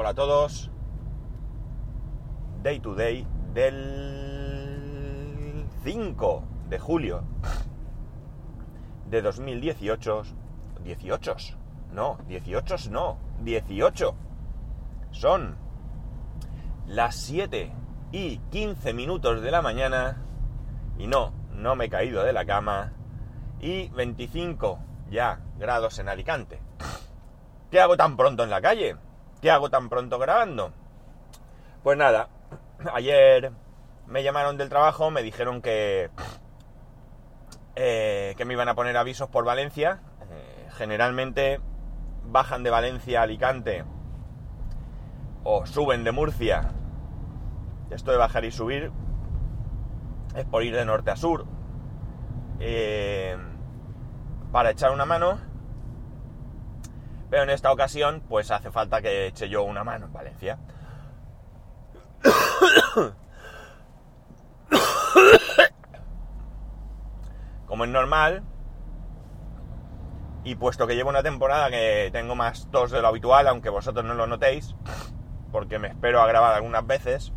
Hola a todos. Day to day del 5 de julio de 2018. 18. No, 18 no. 18. Son las 7 y 15 minutos de la mañana. Y no, no me he caído de la cama. Y 25 ya grados en Alicante. ¿Qué hago tan pronto en la calle? ¿Qué hago tan pronto grabando? Pues nada, ayer me llamaron del trabajo, me dijeron que, eh, que me iban a poner avisos por Valencia. Eh, generalmente bajan de Valencia a Alicante o suben de Murcia. Esto de bajar y subir es por ir de norte a sur. Eh, para echar una mano. Pero en esta ocasión, pues hace falta que eche yo una mano en Valencia. Como es normal, y puesto que llevo una temporada que tengo más tos de lo habitual, aunque vosotros no lo notéis, porque me espero a grabar algunas veces,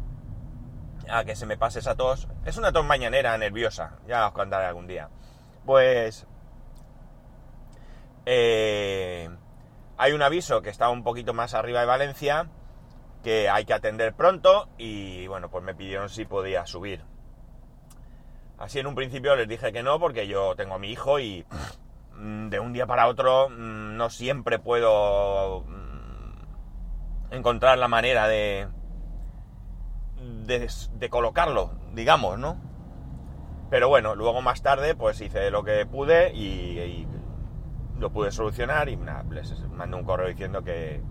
a que se me pase esa tos. Es una tos mañanera nerviosa, ya os contaré algún día. Pues eh, hay un aviso que está un poquito más arriba de Valencia que hay que atender pronto y bueno, pues me pidieron si podía subir. Así en un principio les dije que no porque yo tengo a mi hijo y mm, de un día para otro mm, no siempre puedo mm, encontrar la manera de, de, colocarlo, digamos, ¿no? Pero bueno, luego más tarde pues hice lo que pude y lo pude solucionar y les mandé un correo diciendo que,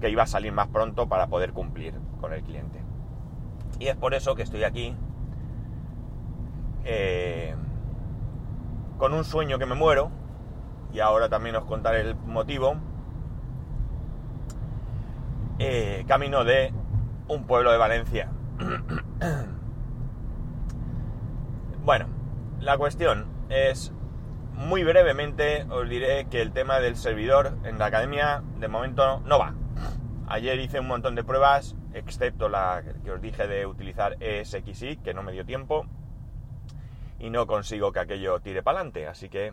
que iba a salir más pronto para poder cumplir con el cliente. Y es por eso que estoy aquí eh, con un sueño que me muero y ahora también os contaré el motivo. Eh, camino de un pueblo de Valencia. bueno, la cuestión es muy brevemente os diré que el tema del servidor en la academia de momento no va. Ayer hice un montón de pruebas, excepto la que os dije de utilizar ESXi, que no me dio tiempo, y no consigo que aquello tire para adelante. Así que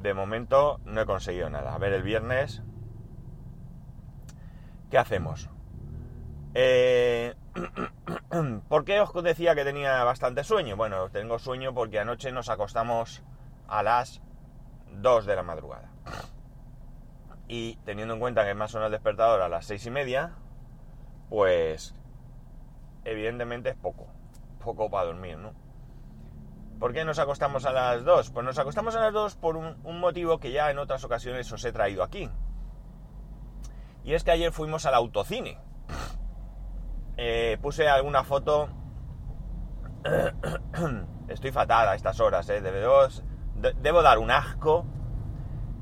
de momento no he conseguido nada. A ver el viernes. ¿Qué hacemos? Eh, ¿Por qué os decía que tenía bastante sueño? Bueno, tengo sueño porque anoche nos acostamos a las 2 de la madrugada. Y teniendo en cuenta que más son el despertador a las 6 y media, pues evidentemente es poco. Poco para dormir, ¿no? ¿Por qué nos acostamos a las 2? Pues nos acostamos a las 2 por un, motivo que ya en otras ocasiones os he traído aquí. Y es que ayer fuimos al autocine. Eh, puse alguna foto. Estoy fatal a estas horas, ¿eh? De dos debo dar un asco.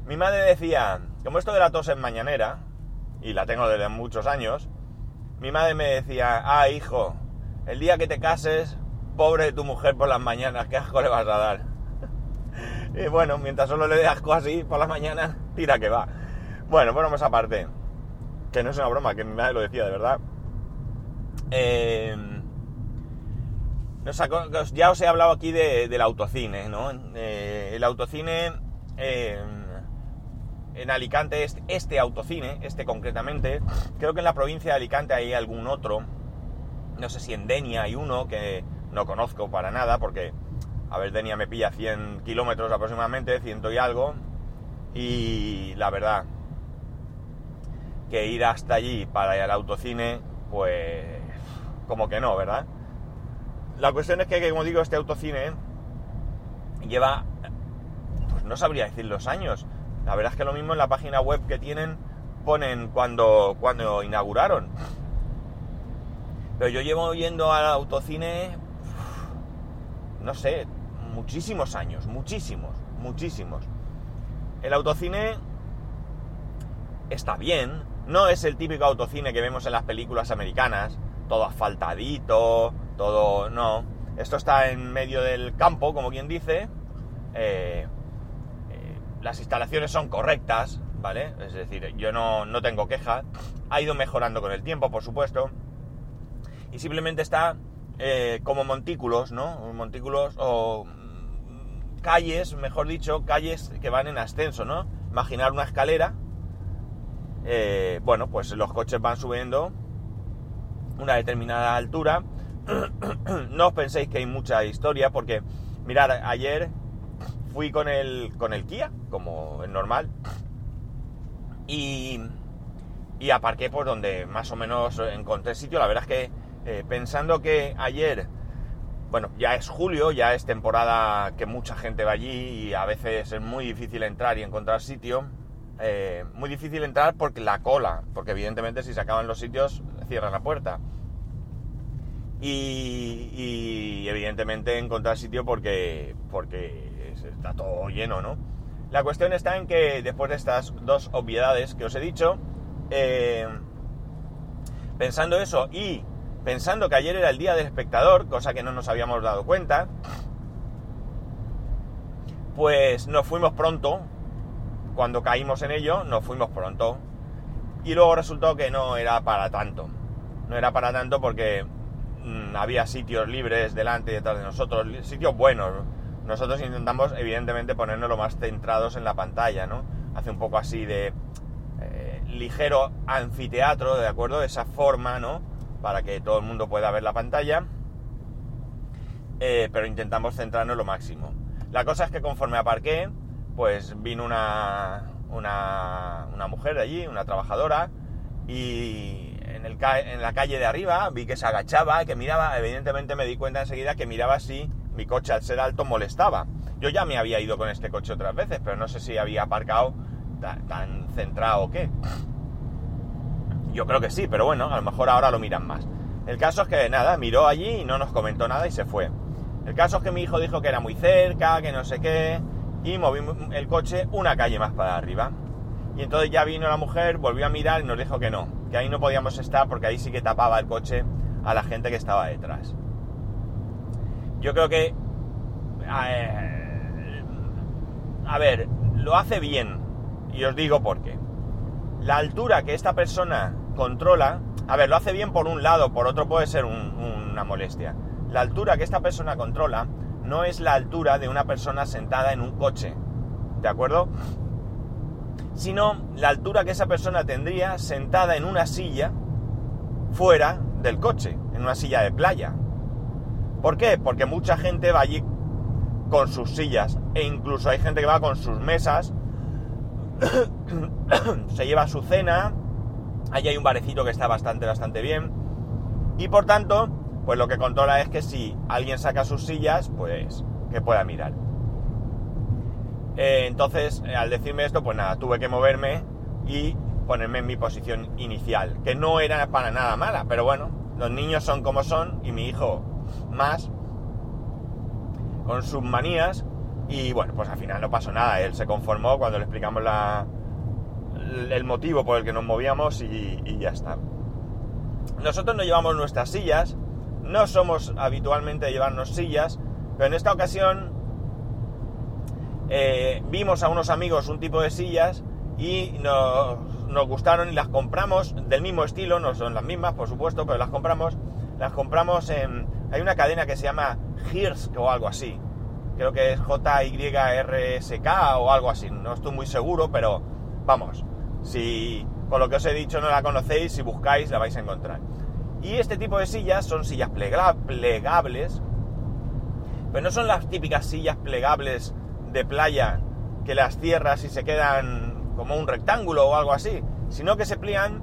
Mi madre decía, como esto de la tos es mañanera, y la tengo desde muchos años, mi madre me decía, ah, hijo, el día que te cases, pobre de tu mujer por las mañanas, ¿qué asco le vas a dar? y bueno, mientras solo le dé asco así por las mañanas, tira que va. Bueno, bueno, pues aparte, que no es una broma, que mi madre lo decía de verdad. Eh, ya os he hablado aquí del autocine, ¿no? Eh, el autocine en Alicante, este, este, autocine, este concretamente, creo que en la provincia de Alicante hay algún otro, no sé si en Denia hay uno que no conozco para nada, porque, a ver, Denia me pilla 100 kilómetros aproximadamente, ciento y algo, y la verdad, que ir hasta allí para al autocine, pues, como que no, ¿verdad? La cuestión es que, como digo, este autocine lleva, pues no sabría decir los años. La verdad es que lo mismo en la página web que tienen ponen cuando, cuando inauguraron. Pero yo llevo yendo al autocine, no sé, muchísimos años, muchísimos, muchísimos. El autocine está bien, no es el típico autocine que vemos en las películas americanas, todo asfaltadito, todo, no. Esto está en medio del campo, como quien dice. Eh, eh, las instalaciones son correctas, ¿vale? Es decir, yo no, no tengo queja. Ha ido mejorando con el tiempo, por supuesto. Y simplemente está eh, como montículos, ¿no? Montículos o mm, calles, mejor dicho, calles que van en ascenso, ¿no? Imaginar una escalera. bueno, pues los coches van subiendo una determinada altura. No os penséis que hay mucha historia, porque, mirad, ayer fui con el, con el Kia, como es normal, y, y aparqué por donde más o menos encontré sitio. La verdad es que eh, pensando que ayer, bueno, ya es julio, ya es temporada que mucha gente va allí y a veces es muy difícil entrar y encontrar sitio. eh, muy difícil entrar porque la cola, porque evidentemente si se acaban los sitios cierran la puerta. Y, y, evidentemente encontrar sitio porque, porque está todo lleno, ¿no? La cuestión está en que después de estas dos obviedades que os he dicho, eh, pensando eso y pensando que ayer era el día del espectador, cosa que no nos habíamos dado cuenta, pues nos fuimos pronto, cuando caímos en ello, nos fuimos pronto. Y luego resultó que no era para tanto. No era para tanto porque mmm, había sitios libres delante y detrás de nosotros, sitios buenos. Nosotros intentamos, evidentemente, ponernos lo más centrados en la pantalla, ¿no? Hace un poco así de eh, ligero anfiteatro, ¿de acuerdo? Esa forma, ¿no? Para que todo el mundo pueda ver la pantalla. Eh, pero intentamos centrarnos lo máximo. La cosa es que conforme aparqué, pues vino una, una, una mujer de allí, una trabajadora, y en, el, en, la calle de arriba vi que se agachaba, que miraba, evidentemente me di cuenta enseguida que miraba si mi coche al ser alto molestaba. Yo ya me había ido con este coche otras veces, pero no sé si había aparcado tan, tan centrado o qué. Yo creo que sí, pero bueno, a lo mejor ahora lo miran más. El caso es que nada, miró allí y no nos comentó nada y se fue. El caso es que mi hijo dijo que era muy cerca, que no sé qué, y movimos el coche una calle más para arriba. Y entonces ya vino la mujer, volvió a mirar y nos dijo que no, que ahí no podíamos estar porque ahí sí que tapaba el coche a la gente que estaba detrás. Yo creo que... Eh, a ver, lo hace bien. Y os digo por qué. La altura que esta persona controla... A ver, lo hace bien por un lado, por otro puede ser un, una molestia. La altura que esta persona controla no es la altura de una persona sentada en un coche. ¿De acuerdo? Sino la altura que esa persona tendría sentada en una silla fuera del coche, en una silla de playa. ¿Por qué? Porque mucha gente va allí con sus sillas e incluso hay gente que va con sus mesas, se lleva su cena, allí hay un barecito que está bastante, bastante bien y por tanto, pues lo que controla es que si alguien saca sus sillas, pues que pueda mirar. Eh, entonces, al decirme esto, pues nada, tuve que moverme y ponerme en mi posición inicial, que no era para nada mala, pero bueno, los niños son como son y mi hijo más con sus manías y bueno, pues al final no pasó nada, él se conformó cuando le explicamos la, el motivo por el que nos movíamos y, y ya está. Nosotros no llevamos nuestras sillas, no somos habitualmente de llevarnos sillas, pero en esta ocasión eh, vimos a unos amigos un tipo de sillas y nos, gustaron y las compramos del mismo estilo, no son las mismas por supuesto, pero las compramos, las compramos en... Hay una cadena que se llama Hirsk o algo así, creo que es JYRSK o algo así, no estoy muy seguro, pero vamos, si por lo que os he dicho no la conocéis, si buscáis la vais a encontrar. Y este tipo de sillas son sillas plegables, pero no son las típicas sillas plegables de playa que las cierras y se quedan como un rectángulo o algo así, sino que se pliegan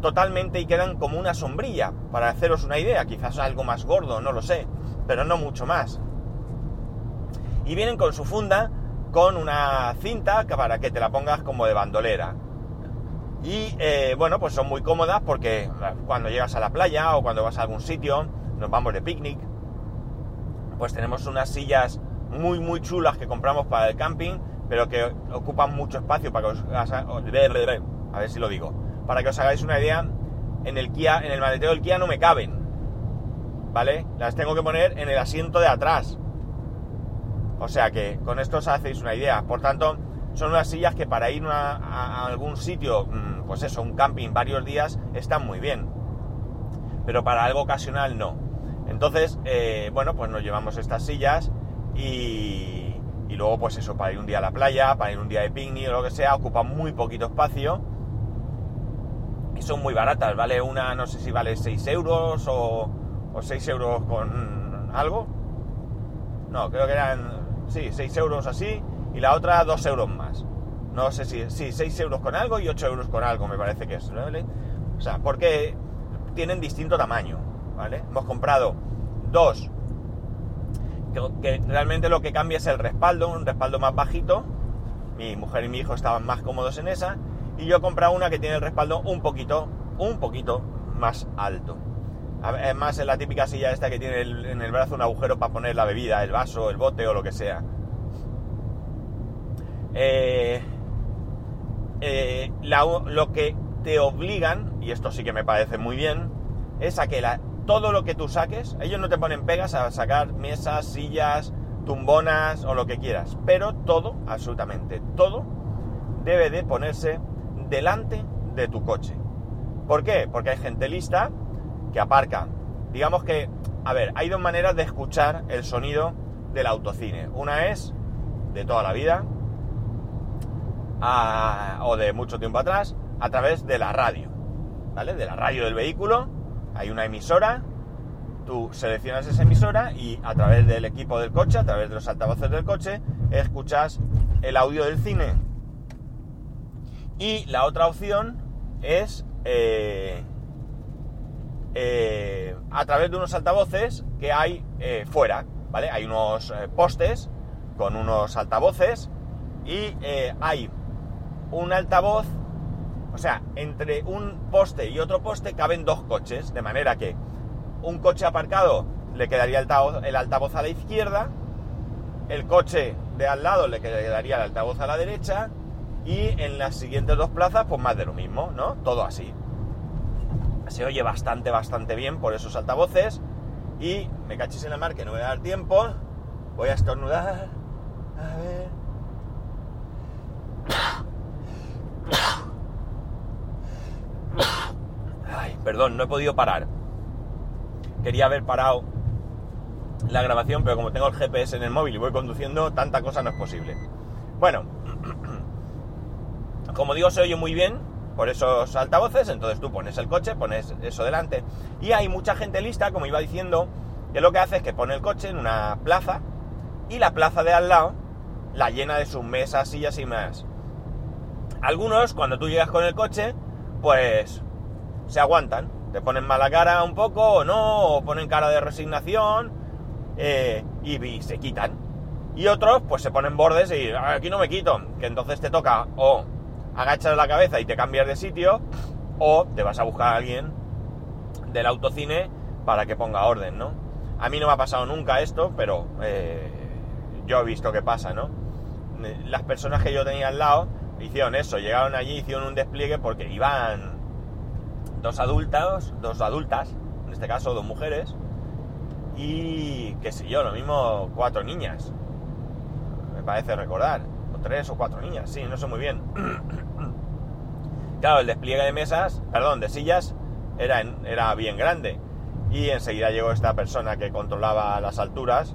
totalmente y quedan como una sombrilla, para haceros una idea, quizás algo más gordo, no lo sé, pero no mucho más. Y vienen con su funda con una cinta para que te la pongas como de bandolera. Y eh, bueno, pues son muy cómodas porque cuando llegas a la playa o cuando vas a algún sitio, nos vamos de picnic, pues tenemos unas sillas muy muy chulas que compramos para el camping, pero que ocupan mucho espacio para que os a ver si lo digo, para que os hagáis una idea, en el Kia, en el maletero del Kia no me caben, ¿vale? Las tengo que poner en el asiento de atrás. O sea que con esto os hacéis una idea. Por tanto, son unas sillas que para ir a, algún sitio, mm, pues eso, un camping varios días, están muy bien. Pero para algo ocasional no. Entonces, eh, bueno, pues nos llevamos estas sillas y, luego pues eso, para ir un día a la playa, para ir un día de picnic o lo que sea, ocupan muy poquito espacio y son muy baratas, vale una, no sé si vale 6 euros o, o 6 euros con algo. No, creo que eran, sí, 6 euros así y la otra 2 euros más. No sé si, sí, 6 euros con algo y 8 euros con algo, me parece que es, ¿vale? O sea, porque tienen distinto tamaño, ¿vale? Hemos comprado dos, que, realmente lo que cambia es el respaldo, un respaldo más bajito. Mi mujer y mi hijo estaban más cómodos en esa. Y yo he comprado una que tiene el respaldo un poquito, un poquito más alto. Es más, es la típica silla esta que tiene en el brazo un agujero para poner la bebida, el vaso, el bote o lo que sea. Eh, eh, lo que te obligan, y esto sí que me parece muy bien, es a que la- todo lo que tú saques, ellos no te ponen pegas a sacar mesas, sillas, tumbonas o lo que quieras, pero todo, absolutamente todo, debe de ponerse delante de tu coche. ¿Por qué? Porque hay gente lista que aparca. Digamos que, a ver, hay dos maneras de escuchar el sonido del autocine. Una es de toda la vida, o de mucho tiempo atrás, a través de la radio, ¿vale? De la radio del vehículo, hay una emisora, tú seleccionas esa emisora y a través del equipo del coche, a través de los altavoces del coche, escuchas el audio del cine. Y la otra opción es eh, eh, a través de unos altavoces que hay eh, fuera, ¿vale? Hay unos postes con unos altavoces y hay un altavoz, o sea, entre un poste y otro poste caben dos coches, de manera que un coche aparcado le quedaría el altavoz, a la izquierda, el coche de al lado le quedaría el altavoz a la derecha y en las siguientes dos plazas pues más de lo mismo, ¿no? Todo así. Se oye bastante, bastante bien por esos altavoces y me cachis en la mar que no voy a dar tiempo, voy a estornudar, a ver... perdón, no he podido parar. Quería haber parado la grabación, pero como tengo el GPS en el móvil y voy conduciendo, tanta cosa no es posible. Bueno, como digo, se oye muy bien por esos altavoces, entonces tú pones el coche, pones eso delante. Y hay mucha gente lista, como iba diciendo, que lo que hace es que pone el coche en una plaza y la plaza de al lado la llena de sus mesas, sillas y más. Algunos, cuando tú llegas con el coche, pues se aguantan, te ponen mala cara un poco o no, o ponen cara de resignación eh, y, se quitan. Y otros pues se ponen bordes y "Ah, aquí no me quito, que entonces te toca o agachar la cabeza y te cambias de sitio o te vas a buscar a alguien del autocine para que ponga orden, ¿no? A mí no me ha pasado nunca esto, pero eh, yo he visto que pasa, ¿no? Las personas que yo tenía al lado hicieron eso, llegaron allí, hicieron un despliegue porque iban dos adultos, dos adultas, en este caso dos mujeres, y qué sé yo, lo mismo cuatro niñas, me parece recordar, o tres o cuatro niñas, sí, no sé muy bien. claro, el despliegue de mesas, perdón, de sillas, era, en- era bien grande, y enseguida llegó esta persona que controlaba las alturas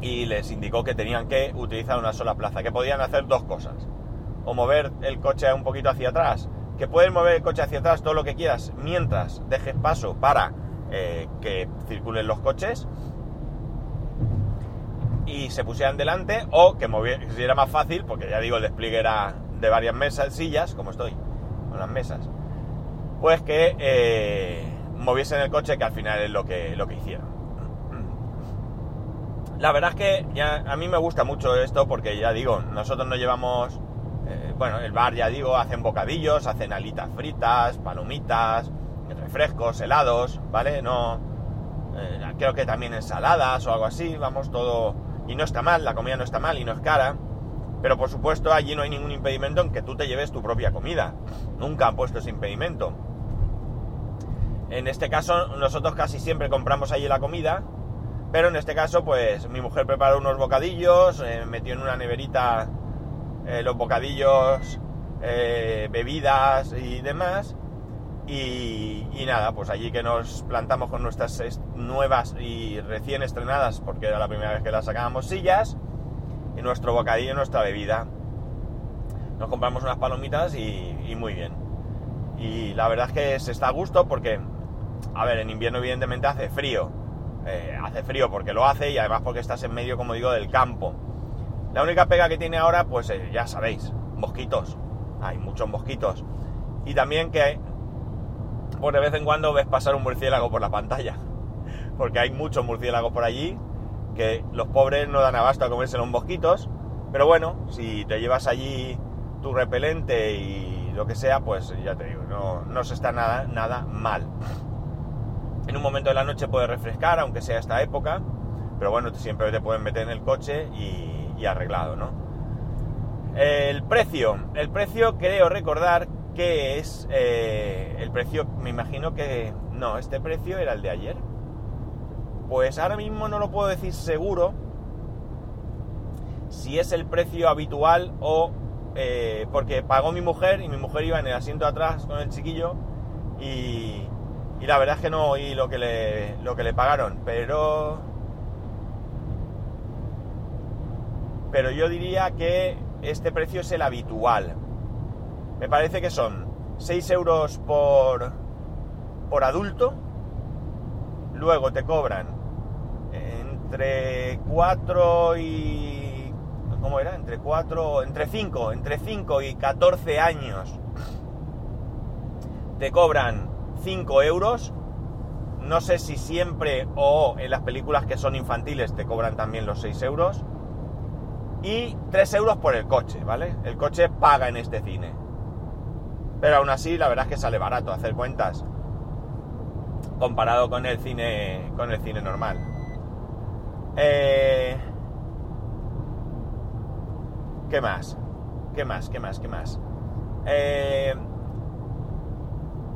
y les indicó que tenían que utilizar una sola plaza, que podían hacer dos cosas. O mover el coche un poquito hacia atrás, que puedes mover el coche hacia atrás todo lo que quieras mientras dejes paso para eh, que circulen los coches y se pusieran delante, o que moviera, si era más fácil, porque ya digo, el despliegue era de varias mesas, sillas, como estoy, con las mesas, pues que eh, moviesen el coche, que al final es lo que, lo que hicieron. La verdad es que ya, a mí me gusta mucho esto porque ya digo, nosotros no llevamos, bueno, el bar ya digo, hacen bocadillos, hacen alitas fritas, palomitas, refrescos, helados, ¿vale? No, eh, creo que también ensaladas o algo así, vamos, todo, y no está mal, la comida no está mal y no es cara, pero por supuesto allí no hay ningún impedimento en que tú te lleves tu propia comida, nunca han puesto ese impedimento. En este caso nosotros casi siempre compramos allí la comida, pero en este caso, pues mi mujer preparó unos bocadillos, eh, metió en una neverita eh, los bocadillos, eh, bebidas y demás. Y, nada, pues allí que nos plantamos con nuestras nuevas y recién estrenadas, porque era la primera vez que las sacábamos sillas, y nuestro bocadillo y nuestra bebida. Nos compramos unas palomitas y, y muy bien. Y la verdad es que se está a gusto porque, a ver, en invierno evidentemente hace frío. Eh, hace frío porque lo hace y además porque estás en medio, como digo, del campo. La única pega que tiene ahora, pues eh, ya sabéis, mosquitos. Hay muchos mosquitos. Y también que pues de vez en cuando ves pasar un murciélago por la pantalla. Porque hay muchos murciélagos por allí que los pobres no dan abasto a comerse los mosquitos. Pero bueno, si te llevas allí tu repelente y lo que sea, pues ya te digo, no, no se está nada, nada mal. En un momento de la noche puede refrescar, aunque sea esta época, pero bueno, siempre te pueden meter en el coche y, y arreglado, ¿no? El precio, el precio creo recordar que es eh, el precio, me imagino que no, este precio era el de ayer. Pues ahora mismo no lo puedo decir seguro si es el precio habitual o eh, porque pagó mi mujer y mi mujer iba en el asiento atrás con el chiquillo y, y la verdad es que no oí lo que le, lo que le pagaron, pero pero yo diría que este precio es el habitual. Me parece que son 6 euros por, por adulto. Luego te cobran entre 4 y... ¿Cómo era? Entre 4... Entre 5. Entre 5 y 14 años. Te cobran 5 euros. No sé si siempre o en las películas que son infantiles te cobran también los 6 euros. Y 3 euros por el coche, ¿vale? El coche paga en este cine. Pero aún así, la verdad es que sale barato hacer cuentas comparado con el cine, con el cine normal. Eh, ¿Qué más? ¿Qué más? ¿Qué más? ¿Qué más? Eh,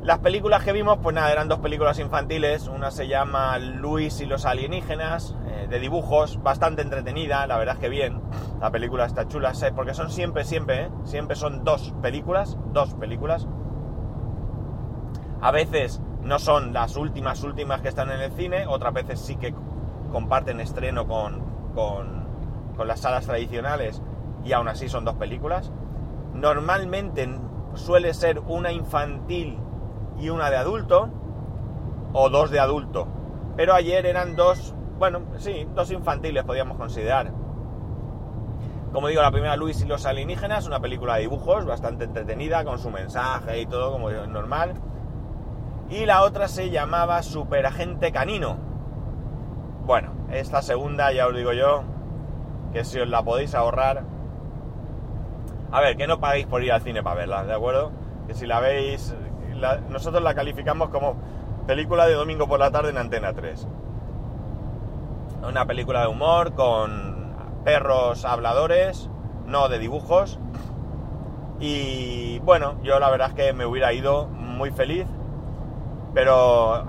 las películas que vimos, pues nada, eran dos películas infantiles. Una se llama Luis y los alienígenas, eh, de dibujos, bastante entretenida, la verdad es que bien. La película está chula, porque son siempre, siempre, ¿eh? siempre son dos películas, dos películas. A veces no son las últimas, últimas que están en el cine, otras veces sí que comparten estreno con, con, con las salas tradicionales y aún así son dos películas. Normalmente suele ser una infantil y una de adulto, o dos de adulto. Pero ayer eran dos, bueno, sí, dos infantiles podíamos considerar. Como digo, la primera Luis y los alienígenas, una película de dibujos bastante entretenida, con su mensaje y todo como es normal. Y la otra se llamaba Superagente Canino. Bueno, esta segunda ya os digo yo, que si os la podéis ahorrar... A ver, que no paguéis por ir al cine para verla, ¿de acuerdo? Que si la veis nosotros la calificamos como película de domingo por la tarde en Antena 3. Una película de humor con perros habladores, no de dibujos. Y bueno, yo la verdad es que me hubiera ido muy feliz, pero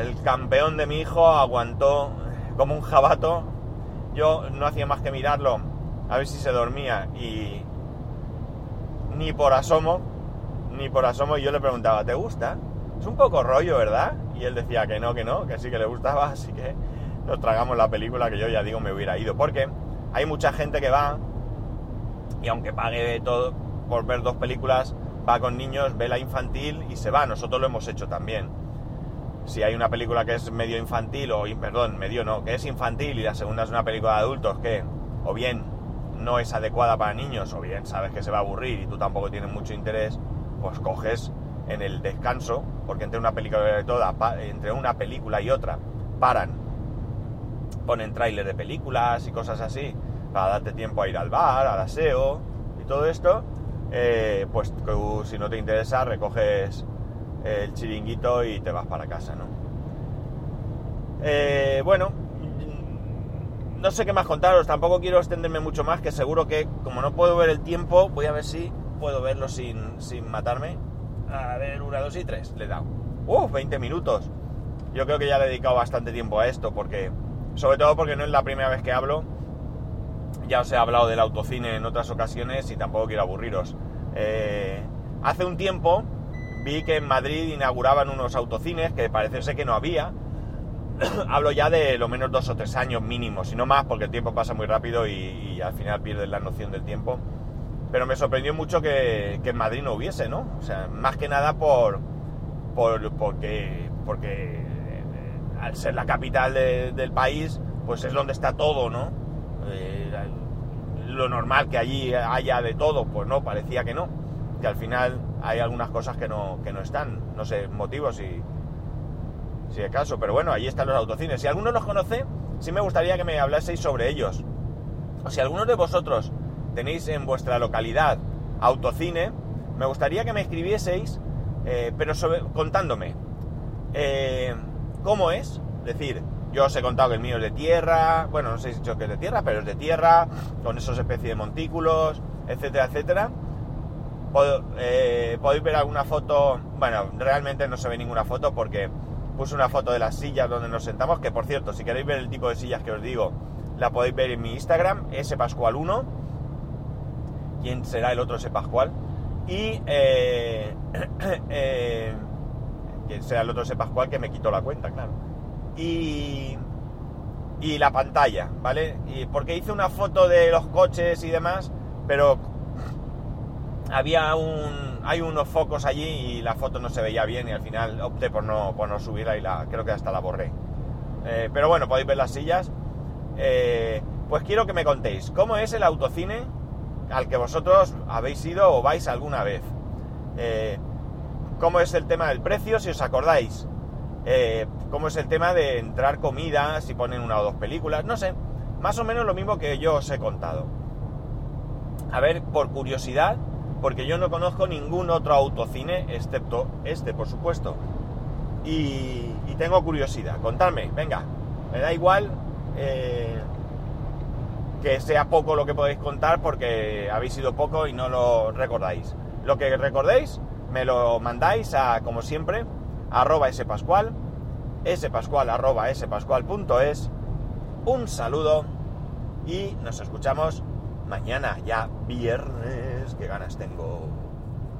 el campeón de mi hijo aguantó como un jabato. Yo no hacía más que mirarlo a ver si se dormía y ni por asomo ni por asomo y yo le preguntaba, ¿te gusta? Es un poco rollo, ¿verdad? Y él decía que no, que no, que sí que le gustaba, así que nos tragamos la película que yo ya digo me hubiera ido. Porque hay mucha gente que va y aunque pague todo por ver dos películas, va con niños, ve la infantil y se va. Nosotros lo hemos hecho también. Si hay una película que es medio infantil, o perdón, medio no, que es infantil y la segunda es una película de adultos que o bien no es adecuada para niños, o bien sabes que se va a aburrir y tú tampoco tienes mucho interés, pues coges en el descanso, porque entre una película y toda, entre una película y otra, paran, ponen tráiler de películas y cosas así, para darte tiempo a ir al bar, al aseo y todo esto, eh, pues si no te interesa, recoges el chiringuito y te vas para casa, ¿no? Eh, bueno, no sé qué más contaros, tampoco quiero extenderme mucho más, que seguro que como no puedo ver el tiempo, voy a ver si puedo verlo sin, sin matarme. A ver, una, dos y tres, le he dado. ¡Uh! 20 minutos. Yo creo que ya le he dedicado bastante tiempo a esto, porque, sobre todo porque no es la primera vez que hablo Ya os he hablado del autocine en otras ocasiones y tampoco quiero aburriros. Eh, hace un tiempo vi que en Madrid inauguraban unos autocines que parece ser que no había. Hablo ya de lo menos dos o tres años mínimo, si no más, porque el tiempo pasa muy rápido y, y al final pierdes la noción del tiempo. Pero me sorprendió mucho que, que, en Madrid no hubiese, ¿no? O sea, más que nada por, por porque, porque eh, al ser la capital de, del país, pues es donde está todo, ¿no? Eh, lo normal que allí haya de todo, pues no, parecía que no. Que al final hay algunas cosas que no, que no están. No sé, motivos si, si es caso. Pero bueno, ahí están los autocines. Si alguno los conoce, sí me gustaría que me hablaseis sobre ellos. O si alguno de vosotros tenéis en vuestra localidad autocine, me gustaría que me escribieseis, eh, pero contándome eh, cómo es. Es decir, yo os he contado que el mío es de tierra, bueno, no sé si he dicho que es de tierra, pero es de tierra, con esos especies de montículos, etcétera, etcétera. Eh, podéis ver alguna foto, bueno, realmente no se ve ninguna foto porque puse una foto de las sillas donde nos sentamos, que por cierto, si queréis ver el tipo de sillas que os digo, la podéis ver en mi Instagram, spascual1. ¿Quién será el otro spascual? Y eh, eh, ¿quién será el otro spascual que me quitó la cuenta, claro? Y, y la pantalla, ¿vale? Y porque hice una foto de los coches y demás, pero había un hay unos focos allí y la foto no se veía bien y al final opté por no, por no subirla y la, creo que hasta la borré. Eh, pero bueno, podéis ver las sillas. Eh, pues quiero que me contéis, ¿cómo es el autocine al que vosotros habéis ido o vais alguna vez? Eh, ¿Cómo es el tema del precio, si os acordáis? Eh, ¿Cómo es el tema de entrar comida, si ponen una o dos películas? No sé, más o menos lo mismo que yo os he contado. A ver, por curiosidad, porque yo no conozco ningún otro autocine excepto este, por supuesto. Y, tengo curiosidad. Contadme, venga, me da igual eh, que sea poco lo que podéis contar porque habéis sido poco y no lo recordáis. Lo que recordéis, me lo mandáis a, como siempre, arroba spascual, spascual arroba spascual.es. Un saludo y nos escuchamos mañana, ya viernes. Qué ganas tengo.